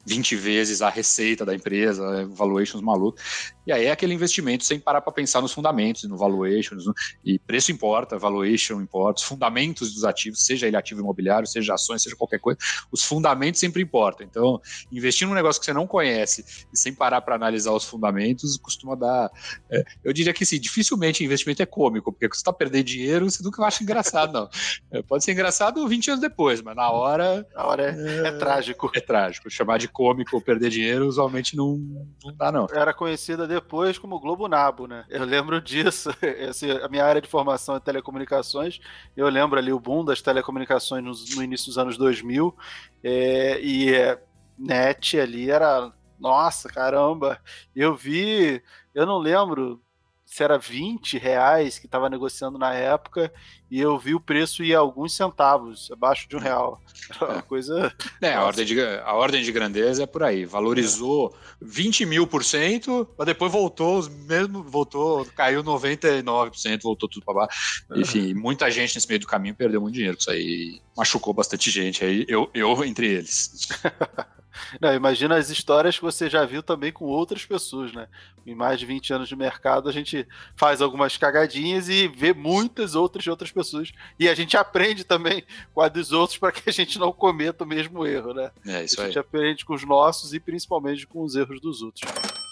20 vezes a receita da empresa, valuations malucos. E aí é aquele investimento sem parar para pensar nos fundamentos, no valuations, no, e preço importa, valuation importa, os fundamentos dos ativos, seja ele ativo imobiliário, seja ações, seja qualquer coisa, os fundamentos sempre importam. Então, investir num negócio que você não conhece e sem parar para analisar os fundamentos costuma dar. É, eu diria que sim, dificilmente investimento é cômico, porque você está perdendo dinheiro, você nunca acha engraçado, não. É, pode ser engraçado 20 anos depois, mas na hora. Na hora é, é, é trágico. É trágico. Chamar de cômico perder dinheiro, usualmente não, não dá, não. Era conhecida depois como Globo Nabo, né? Eu lembro disso. [laughs] Esse, a minha área de formação é telecomunicações. Eu lembro ali o boom das telecomunicações no, no início dos anos 2000. É, e é, net ali era. Nossa, caramba! Eu vi. Eu não lembro se era 20 reais que estava negociando na época, e eu vi o preço ir a alguns centavos, abaixo de um real. Era uma coisa. É, a ordem, de, a ordem de grandeza é por aí. Valorizou é. 20 mil por cento, mas depois voltou, os mesmo, voltou, caiu 99%, voltou tudo para baixo. Enfim, muita gente nesse meio do caminho perdeu muito dinheiro com isso aí. Machucou bastante gente aí, eu, eu entre eles. [laughs] Não, imagina as histórias que você já viu também com outras pessoas, né? Em mais de 20 anos de mercado, a gente faz algumas cagadinhas e vê muitas outras de outras pessoas. E a gente aprende também com a dos outros para que a gente não cometa o mesmo erro, né? É, isso a gente aí. aprende com os nossos e principalmente com os erros dos outros.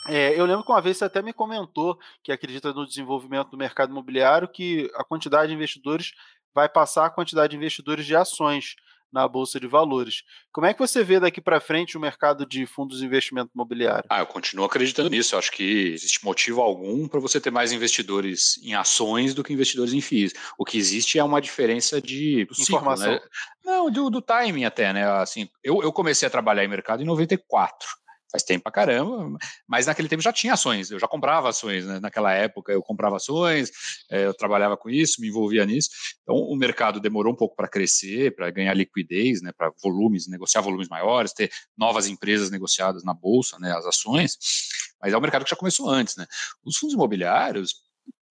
É, eu lembro que uma vez você até me comentou que acredita no desenvolvimento do mercado imobiliário, que a quantidade de investidores vai passar a quantidade de investidores de ações na bolsa de valores. Como é que você vê daqui para frente o mercado de fundos de investimento imobiliário? Ah, eu continuo acreditando nisso. Eu acho que existe motivo algum para você ter mais investidores em ações do que investidores em FIIs. O que existe é uma diferença de informação. Né? Não, do, do timing até, né? Assim, eu, eu comecei a trabalhar em mercado em 94 faz tempo pra caramba, mas naquele tempo já tinha ações, eu já comprava ações, né? naquela época eu comprava ações, é, eu trabalhava com isso, me envolvia nisso, então o mercado demorou um pouco para crescer, para ganhar liquidez, né? para volumes, negociar volumes maiores, ter novas empresas negociadas na bolsa, né? as ações, mas é um mercado que já começou antes, né? Os fundos imobiliários,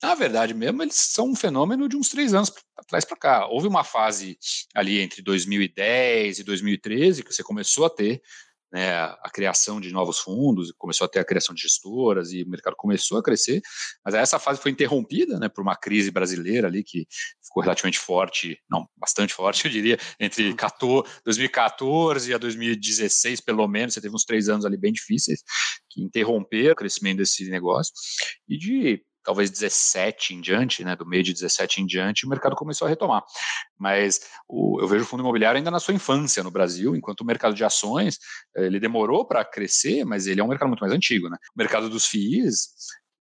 na verdade mesmo, eles são um fenômeno de uns três anos atrás para cá. Houve uma fase ali entre 2010 e 2013 que você começou a ter né, a criação de novos fundos, começou a ter a criação de gestoras e o mercado começou a crescer, mas essa fase foi interrompida né, por uma crise brasileira ali que ficou relativamente forte, não, bastante forte, [laughs] eu diria, entre 2014 a 2016, pelo menos, você teve uns três anos ali bem difíceis, que interromperam o crescimento desse negócio, e de talvez 17 em diante, né, do meio de 17 em diante, o mercado começou a retomar. Mas o, eu vejo o fundo imobiliário ainda na sua infância no Brasil, enquanto o mercado de ações, ele demorou para crescer, mas ele é um mercado muito mais antigo. Né? O mercado dos FIIs,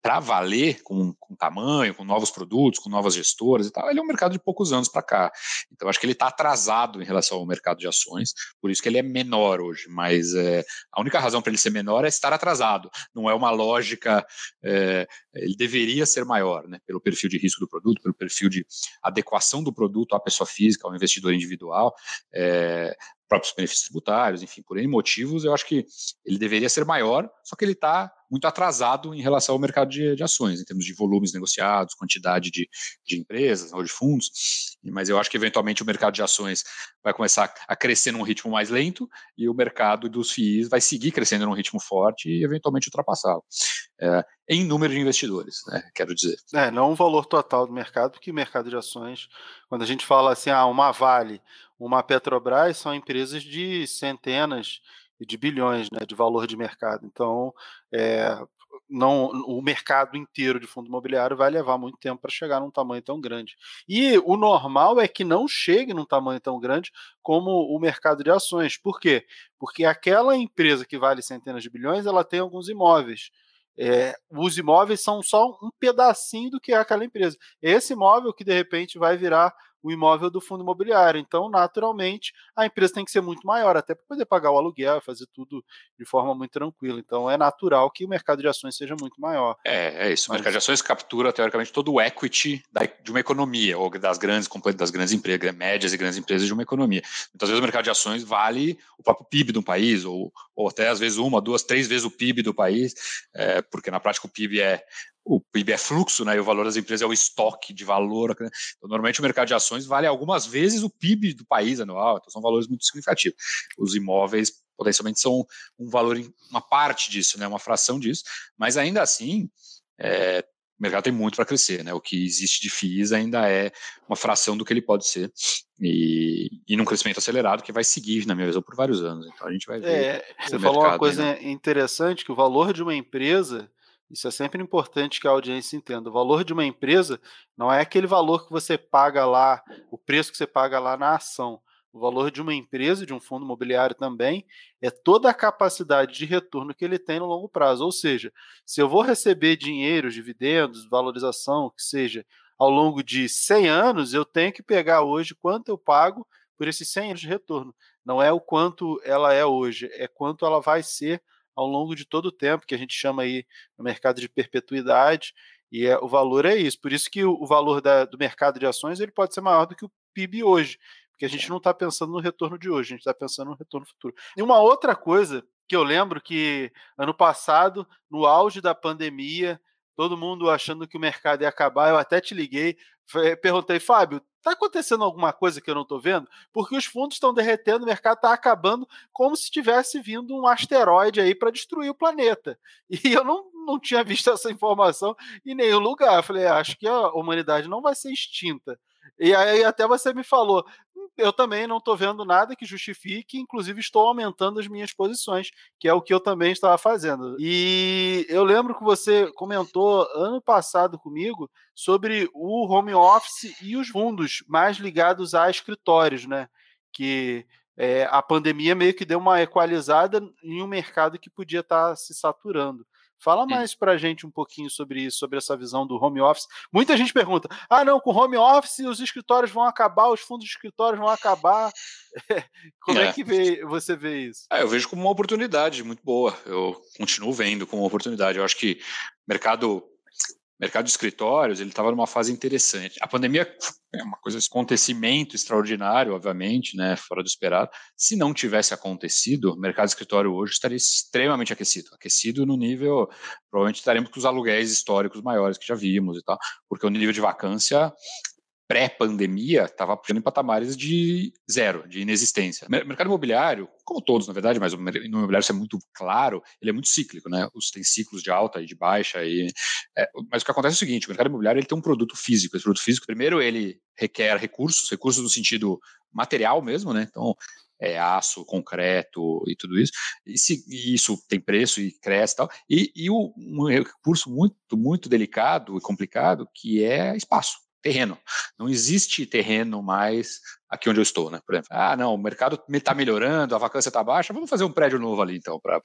para valer com, com tamanho, com novos produtos, com novas gestoras e tal, ele é um mercado de poucos anos para cá. Então, acho que ele está atrasado em relação ao mercado de ações, por isso que ele é menor hoje. Mas é, a única razão para ele ser menor é estar atrasado. Não é uma lógica. É, ele deveria ser maior, né? Pelo perfil de risco do produto, pelo perfil de adequação do produto à pessoa física, ao investidor individual. É, próprios benefícios tributários, enfim, por N motivos, eu acho que ele deveria ser maior, só que ele está muito atrasado em relação ao mercado de, de, ações, em termos de volumes negociados, quantidade de, de empresas ou de fundos, mas eu acho que eventualmente o mercado de ações vai começar a crescer num ritmo mais lento e o mercado dos FIIs vai seguir crescendo num ritmo forte e eventualmente ultrapassá-lo. É, em número de investidores, né, quero dizer. É, não o valor total do mercado, porque mercado de ações, quando a gente fala assim, ah, uma Vale, uma Petrobras, são empresas de centenas de bilhões né, de valor de mercado. Então, é, não, o mercado inteiro de fundo imobiliário vai levar muito tempo para chegar num tamanho tão grande. E o normal é que não chegue num tamanho tão grande como o mercado de ações. Por quê? Porque aquela empresa que vale centenas de bilhões, ela tem alguns imóveis. É, os imóveis são só um pedacinho do que é aquela empresa. Esse imóvel que de repente vai virar o imóvel do fundo imobiliário. Então, naturalmente, a empresa tem que ser muito maior, até para poder pagar o aluguel, fazer tudo de forma muito tranquila. Então, é natural que o mercado de ações seja muito maior. É, é isso. O mercado de ações captura, teoricamente, todo o equity da, de uma economia, ou das grandes das grandes empresas, médias e grandes empresas de uma economia. Muitas vezes o mercado de ações vale o próprio PIB de um país, ou, ou até às vezes uma, duas, três vezes o PIB do país, é, porque na prática o PIB é o PIB é fluxo, né? E o valor das empresas é o estoque de valor. Né? Então, normalmente o mercado de ações vale algumas vezes o PIB do país anual, então são valores muito significativos. Os imóveis potencialmente são um valor, uma parte disso, né? Uma fração disso, mas ainda assim é, o mercado tem muito para crescer, né? O que existe de FIIs ainda é uma fração do que ele pode ser e, e num crescimento acelerado que vai seguir, na minha visão, por vários anos. Então a gente vai ver. É, você falou uma coisa ainda. interessante que o valor de uma empresa isso é sempre importante que a audiência entenda. O valor de uma empresa não é aquele valor que você paga lá, o preço que você paga lá na ação. o valor de uma empresa, de um fundo imobiliário também, é toda a capacidade de retorno que ele tem no longo prazo. Ou seja, se eu vou receber dinheiro, dividendos, valorização, que seja, ao longo de 100 anos, eu tenho que pegar hoje quanto eu pago por esses 100 anos de retorno. Não é o quanto ela é hoje, é quanto ela vai ser ao longo de todo o tempo, que a gente chama aí no mercado de perpetuidade, e é, o valor é isso. Por isso que o, o valor da, do mercado de ações ele pode ser maior do que o PIB hoje, porque a gente não está pensando no retorno de hoje, a gente está pensando no retorno futuro. E uma outra coisa que eu lembro que ano passado, no auge da pandemia, todo mundo achando que o mercado ia acabar, eu até te liguei, perguntei, Fábio, está acontecendo alguma coisa que eu não estou vendo? Porque os fundos estão derretendo, o mercado está acabando como se tivesse vindo um asteroide aí para destruir o planeta. [laughs] E eu não, não tinha visto essa informação em nenhum lugar. Eu falei, acho que a humanidade não vai ser extinta. E aí até você me falou, eu também não estou vendo nada que justifique, inclusive estou aumentando as minhas posições, que é o que eu também estava fazendo. E eu lembro que você comentou ano passado comigo sobre o home office e os fundos mais ligados a escritórios, né? Que é, a pandemia meio que deu uma equalizada em um mercado que podia estar tá se saturando. Fala mais para a gente um pouquinho sobre isso, sobre essa visão do home office. Muita gente pergunta: ah, não, com home office os escritórios vão acabar, os fundos de escritórios vão acabar. [laughs] Como é, é que vê, você vê isso? É, eu vejo como uma oportunidade muito boa. Eu continuo vendo como uma oportunidade. Eu acho que mercado mercado de escritórios ele estava numa fase interessante. A pandemia [laughs] é uma coisa, um acontecimento extraordinário, obviamente, né, fora do esperado. Se não tivesse acontecido, o mercado de escritório hoje estaria extremamente aquecido, aquecido no nível, provavelmente estaremos com os aluguéis históricos maiores que já vimos e tal, porque o nível de vacância pré-pandemia estava em patamares de zero, de inexistência. O mercado imobiliário, como todos, na verdade, mas o imobiliário isso é muito claro, ele é muito cíclico, né? Os, tem ciclos de alta e de baixa. E, é, mas o que acontece é o seguinte, o mercado imobiliário ele tem um produto físico. Esse produto físico, primeiro, ele requer recursos, recursos no sentido material mesmo, né? Então, é, aço, concreto e tudo isso. E, se, e isso tem preço e cresce e tal. E, um recurso muito, muito delicado e complicado que é espaço terreno. Não existe terreno mais aqui onde eu estou, né? Por exemplo, ah, não, o mercado está melhorando, a vacância está baixa, vamos fazer um prédio novo ali, então, para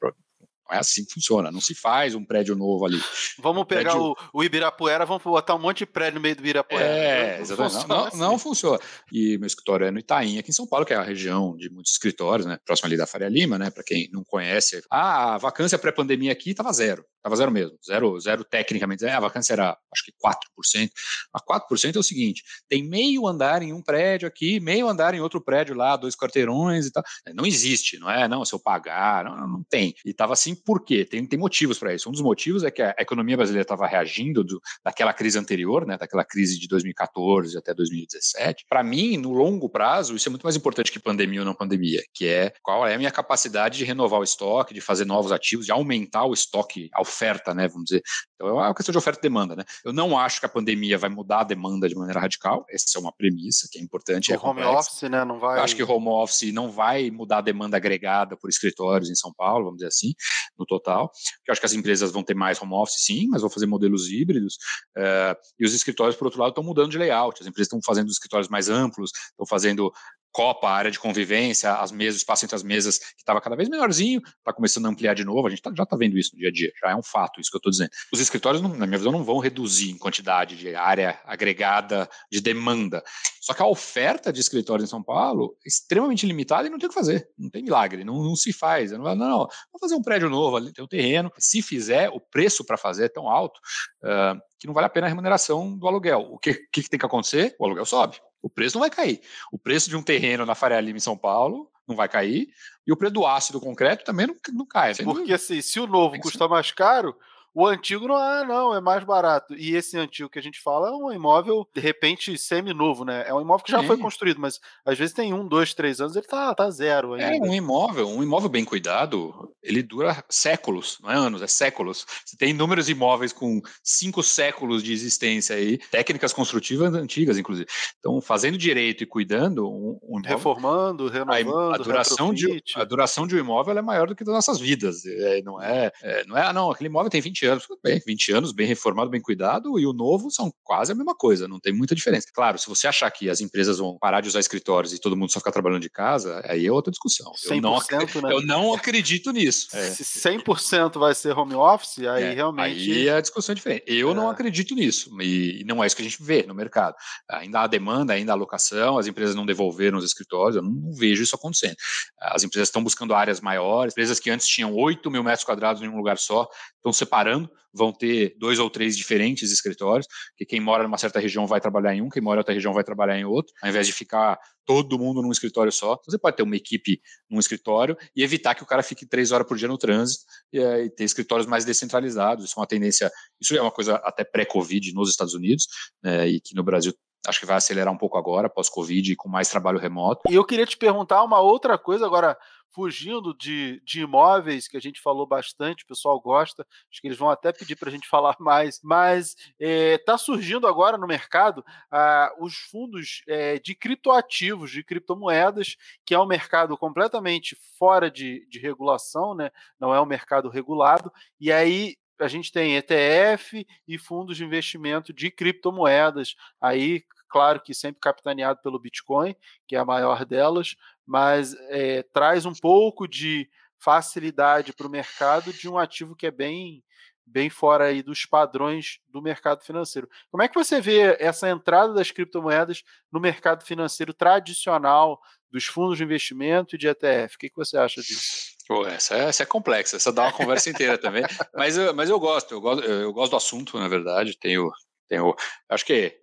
não é assim que funciona, não se faz um prédio novo ali. Vamos pegar prédio... o, o, Ibirapuera, vamos botar um monte de prédio no meio do Ibirapuera. É, não, exatamente. Não, assim. não, funciona. E meu escritório é no Itaim, aqui em São Paulo, que é a região de muitos escritórios, né? Próximo ali da Faria Lima, né? Para quem não conhece. Ah, a vacância pré-pandemia aqui estava zero. Estava zero mesmo. Zero, zero tecnicamente. É, a vacância era, acho que 4%. A 4% é o seguinte: tem meio andar em um prédio aqui, meio andar em outro prédio lá, dois quarteirões e tal. Não existe, não é? Não, se eu pagar, não, não tem. E estava assim por quê? Tem, tem motivos para isso. Um dos motivos é que a economia brasileira estava reagindo do, daquela crise anterior, né, daquela crise de 2014 até 2017. Para mim, no longo prazo, isso é muito mais importante que pandemia ou não pandemia, que é qual é a minha capacidade de renovar o estoque, de fazer novos ativos, de aumentar o estoque, a oferta, né, vamos dizer. Então é uma questão de oferta e demanda, né? Eu não acho que a pandemia vai mudar a demanda de maneira radical. Essa é uma premissa que é importante. O é home office, né, não vai. Eu acho que home office não vai mudar a demanda agregada por escritórios em São Paulo, vamos dizer assim, no total. Eu acho que as empresas vão ter mais home office, sim, mas vão fazer modelos híbridos. Uh, e os escritórios, por outro lado, estão mudando de layout. As empresas estão fazendo escritórios mais amplos, estão fazendo copa, área de convivência, as mesas, o espaço entre as mesas que estava cada vez menorzinho, está começando a ampliar de novo, a gente tá, já está vendo isso no dia a dia, já é um fato isso que eu estou dizendo. Os escritórios, não, na minha visão, não vão reduzir em quantidade de área agregada de demanda, só que a oferta de escritórios em São Paulo é extremamente limitada e não tem o que fazer, não tem milagre, não, não se faz, não, não, não, vou fazer um prédio novo ali, tem um terreno, se fizer, o preço para fazer é tão alto uh, que não vale a pena a remuneração do aluguel. O que, que tem que acontecer? O aluguel sobe. O preço não vai cair. O preço de um terreno na Faria Lima em São Paulo não vai cair. E o preço do ácido concreto também não, não cai. Porque assim, se o novo custa mais caro, o antigo não é, não, é mais barato. E esse antigo que a gente fala é um imóvel, de repente, semi-novo, né? É um imóvel que já foi construído, mas às vezes tem um, dois, três anos, ele tá, tá zero ainda. É, um imóvel, um imóvel bem cuidado, ele dura séculos, não é anos, é séculos. Você tem inúmeros imóveis com cinco séculos de existência aí, técnicas construtivas antigas, inclusive. Então, fazendo direito e cuidando, um, um imóvel, Reformando, renovando, a, a duração de A duração de um imóvel é maior do que das nossas vidas. É, não é, é, não é, ah, não, aquele imóvel tem 20 20 anos. Bem, 20 anos, bem reformado, bem cuidado, e o novo são quase a mesma coisa, não tem muita diferença. Claro, se você achar que as empresas vão parar de usar escritórios e todo mundo só ficar trabalhando de casa, aí é outra discussão. Eu não, né? eu não acredito nisso. É. Se 100% vai ser home office, aí é, realmente. Aí a discussão é diferente. Eu é. não acredito nisso, e não é isso que a gente vê no mercado. Ainda há demanda, ainda há alocação, as empresas não devolveram os escritórios, eu não, não vejo isso acontecendo. As empresas estão buscando áreas maiores, empresas que antes tinham 8 mil metros quadrados em um lugar só, estão separando, vão ter dois ou três diferentes escritórios, que quem mora numa certa região vai trabalhar em um, quem mora em outra região vai trabalhar em outro, ao invés de ficar todo mundo num escritório só. Você pode ter uma equipe num escritório e evitar que o cara fique três horas por dia no trânsito e, e ter escritórios mais descentralizados. Isso é uma tendência, isso é uma coisa até pré-Covid nos Estados Unidos né, e que no Brasil acho que vai acelerar um pouco agora, pós-Covid, com mais trabalho remoto. E eu queria te perguntar uma outra coisa agora, fugindo de, de imóveis, que a gente falou bastante, o pessoal gosta, acho que eles vão até pedir para a gente [laughs] falar mais, mas está eh, surgindo agora no mercado ah, os fundos eh, de criptoativos, de criptomoedas, que é um mercado completamente fora de, de regulação, né? não é um mercado regulado, e aí a gente tem ETF e fundos de investimento de criptomoedas, aí, claro que sempre capitaneado pelo Bitcoin, que é a maior delas, mas é, traz um pouco de facilidade para o mercado de um ativo que é bem bem fora aí dos padrões do mercado financeiro. Como é que você vê essa entrada das criptomoedas no mercado financeiro tradicional dos fundos de investimento e de ETF? O que, que você acha disso? Pô, essa, é, essa é complexa, essa dá uma conversa inteira também. [laughs] Mas, eu, mas eu gosto, eu gosto, eu gosto do assunto, na verdade. Tenho, tenho, acho que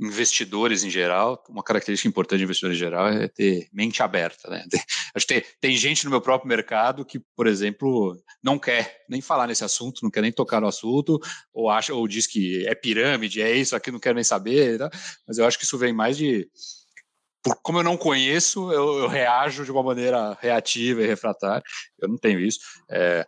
investidores em geral, uma característica importante de investidores em geral é ter mente aberta, né? Acho que tem, tem gente no meu próprio mercado que, por exemplo, não quer nem falar nesse assunto, não quer nem tocar no assunto, ou acha, ou diz que é pirâmide, é isso, aqui não quero nem saber, tá? mas eu acho que isso vem mais de como eu não conheço, eu, eu, reajo de uma maneira reativa e refratária. Eu não tenho isso. É,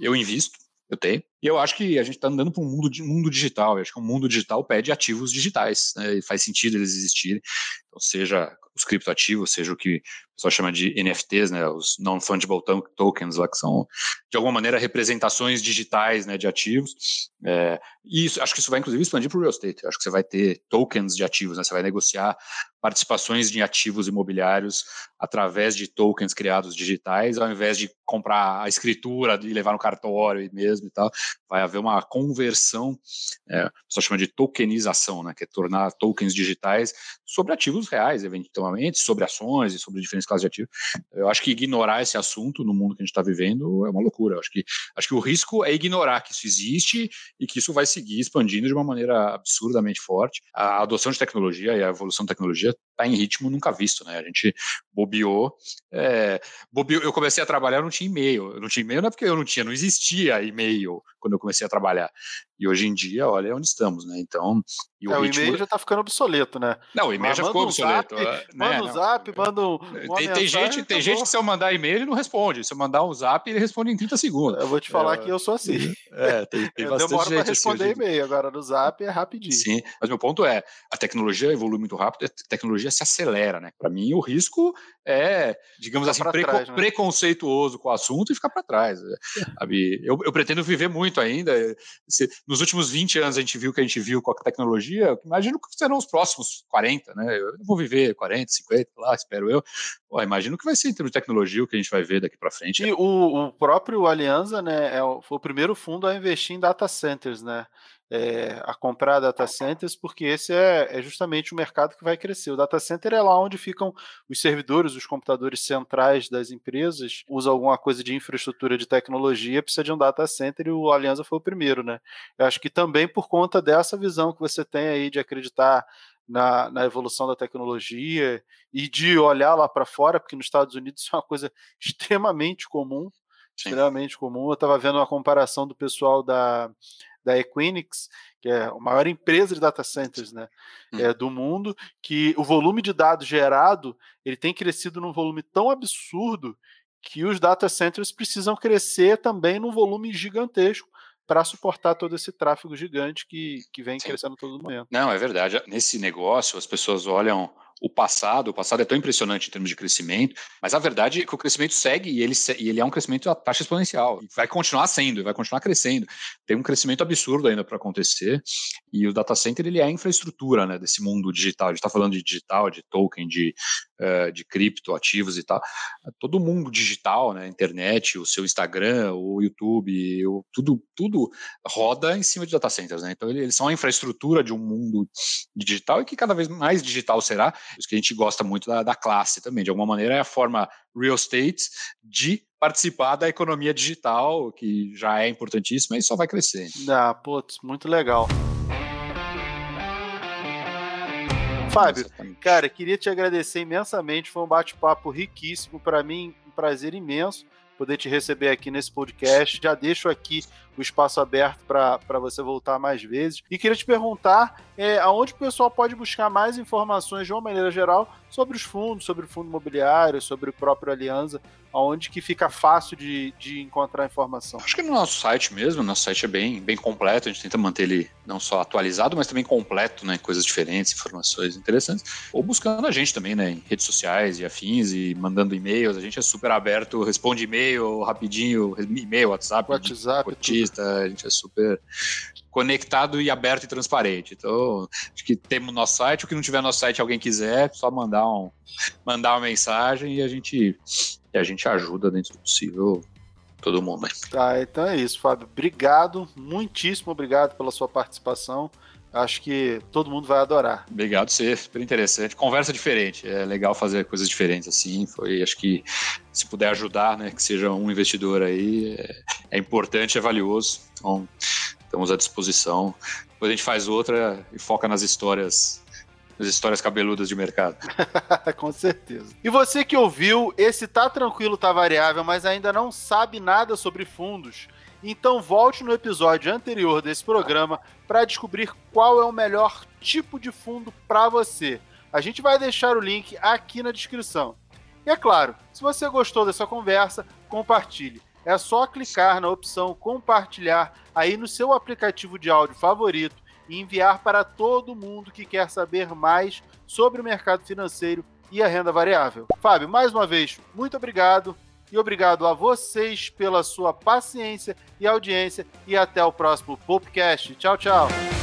eu invisto, eu tenho. E eu acho que a gente está andando para um mundo, mundo digital. Eu acho que o mundo digital pede ativos digitais. Né, e faz sentido eles existirem. Então, seja os criptoativos, seja o que pessoal chama de NFTs, né, os non-fungible tokens, lá, que são, de alguma maneira, representações digitais né, de ativos. É, e isso, acho que isso vai, inclusive, expandir para o real estate. Acho que você vai ter tokens de ativos, né, você vai negociar participações de ativos imobiliários através de tokens criados digitais, ao invés de comprar a escritura e levar no cartório e mesmo e tal. Vai haver uma conversão, é, pessoal chama de tokenização, né, que é tornar tokens digitais sobre ativos reais, eventualmente, sobre ações e sobre diferentes classes de ativos. Eu acho que ignorar esse assunto no mundo que a gente está vivendo é uma loucura. Eu acho que, acho que o risco é ignorar que isso existe e que isso vai seguir expandindo de uma maneira absurdamente forte. A adoção de tecnologia e a evolução da tecnologia está em ritmo nunca visto, né? A gente bobeou, é, bobeou. Eu comecei a trabalhar, não tinha e-mail. Eu não tinha e-mail não é porque eu não tinha, não existia e-mail quando eu comecei a trabalhar. E hoje em dia, olha onde estamos, né? Então, o, é, o e-mail já está ficando obsoleto, né? Não, o e-mail já ficou um obsoleto. Zap, né? Manda um zap, manda um. Tem, tem gente, tem gente que se eu mandar e-mail ele não responde. Se eu mandar um zap, ele responde em 30 segundos. Eu vou te falar é, que eu sou assim. [laughs] É, tem, tem eu demoro para responder assim, e-mail, agora no zap é rapidinho. Sim, mas meu ponto é: a tecnologia evolui muito rápido, a tecnologia se acelera, né? Para mim, o risco é, digamos assim, preco trás, né? preconceituoso com o assunto e ficar para trás. Né? [laughs] Sabe? Eu, eu, pretendo viver muito ainda. Se, nos últimos 20 anos a gente viu o que a gente viu com a tecnologia, imagino que serão os próximos 40, né? Eu vou viver 40, 50, lá, espero eu. Pô, imagino que vai ser em termos de tecnologia o que a gente vai ver daqui para frente. E o, o próprio Aliança, né, é, foi o primeiro fundo a investir em data centers, né? É, a comprar data centers, porque esse é, é, justamente o mercado que vai crescer. O data center é lá onde ficam os servidores, os computadores centrais das empresas, usa alguma coisa de infraestrutura de tecnologia, precisa de um data center e o Aliança foi o primeiro, né? Eu acho que também por conta dessa visão que você tem aí de acreditar na, na, evolução da tecnologia e de olhar lá para fora, porque nos Estados Unidos isso é uma coisa [laughs] extremamente comum, Sim. extremamente comum. Eu estava vendo uma comparação do pessoal da da Equinix, que é a maior empresa de data centers né, hum. é, do mundo, que o volume de dados gerado ele tem crescido num volume tão absurdo que os data centers precisam crescer também num volume gigantesco para suportar todo esse tráfego gigante que, que vem Sim. crescendo todo momento. Não, é verdade. Nesse negócio, as pessoas olham o passado. O passado é tão impressionante em termos de crescimento, mas a verdade é que o crescimento segue e ele, e ele é um crescimento a taxa exponencial. E vai continuar sendo, vai continuar crescendo. Tem um crescimento absurdo ainda para acontecer. E o data center ele é a infraestrutura né, desse mundo digital. A gente está falando de digital, de token, de, uh, de cripto, ativos e tal. Todo mundo digital, né, internet, o seu Instagram, o YouTube, o, tudo, tudo roda em cima de data centers. Né? Então eles são a infraestrutura de um mundo digital e que cada vez mais digital será. Isso que a gente gosta muito da, da classe também. De alguma maneira é a forma real estate de participar da economia digital, que já é importantíssima e só vai crescer. Ah, putz, muito legal. Fábio, cara, queria te agradecer imensamente. Foi um bate-papo riquíssimo. Para mim, um prazer imenso poder te receber aqui nesse podcast. Já deixo aqui o espaço aberto para você voltar mais vezes. E queria te perguntar é, aonde o pessoal pode buscar mais informações de uma maneira geral sobre os fundos, sobre o fundo imobiliário, sobre o próprio Aliança, aonde que fica fácil de, de encontrar informação? Acho que no nosso site mesmo, nosso site é bem, bem completo, a gente tenta manter ele não só atualizado, mas também completo, né, coisas diferentes, informações interessantes, ou buscando a gente também, né, em redes sociais e afins e mandando e-mails, a gente é super aberto, responde e-mail rapidinho, e-mail, WhatsApp, WhatsApp, a gente é super conectado e aberto e transparente. Então, acho que temos nosso site. O que não tiver nosso site, alguém quiser, só mandar um mandar uma mensagem e a gente e a gente ajuda dentro do possível todo mundo. Tá, então é isso, Fábio. Obrigado, muitíssimo obrigado pela sua participação. Acho que todo mundo vai adorar. Obrigado, ser super interessante. Conversa diferente, é legal fazer coisas diferentes assim. Foi, acho que se puder ajudar, né, que seja um investidor aí, é, é importante, é valioso. Então, estamos à disposição. Depois a gente faz outra e foca nas histórias as histórias cabeludas de mercado. [laughs] Com certeza. E você que ouviu, esse tá tranquilo, tá variável, mas ainda não sabe nada sobre fundos, então volte no episódio anterior desse programa para descobrir qual é o melhor tipo de fundo para você. A gente vai deixar o link aqui na descrição. E é claro, se você gostou dessa conversa, compartilhe. É só clicar na opção compartilhar aí no seu aplicativo de áudio favorito e enviar para todo mundo que quer saber mais sobre o mercado financeiro e a renda variável. Fábio, mais uma vez, muito obrigado e obrigado a vocês pela sua paciência e audiência e até o próximo podcast. Tchau, tchau.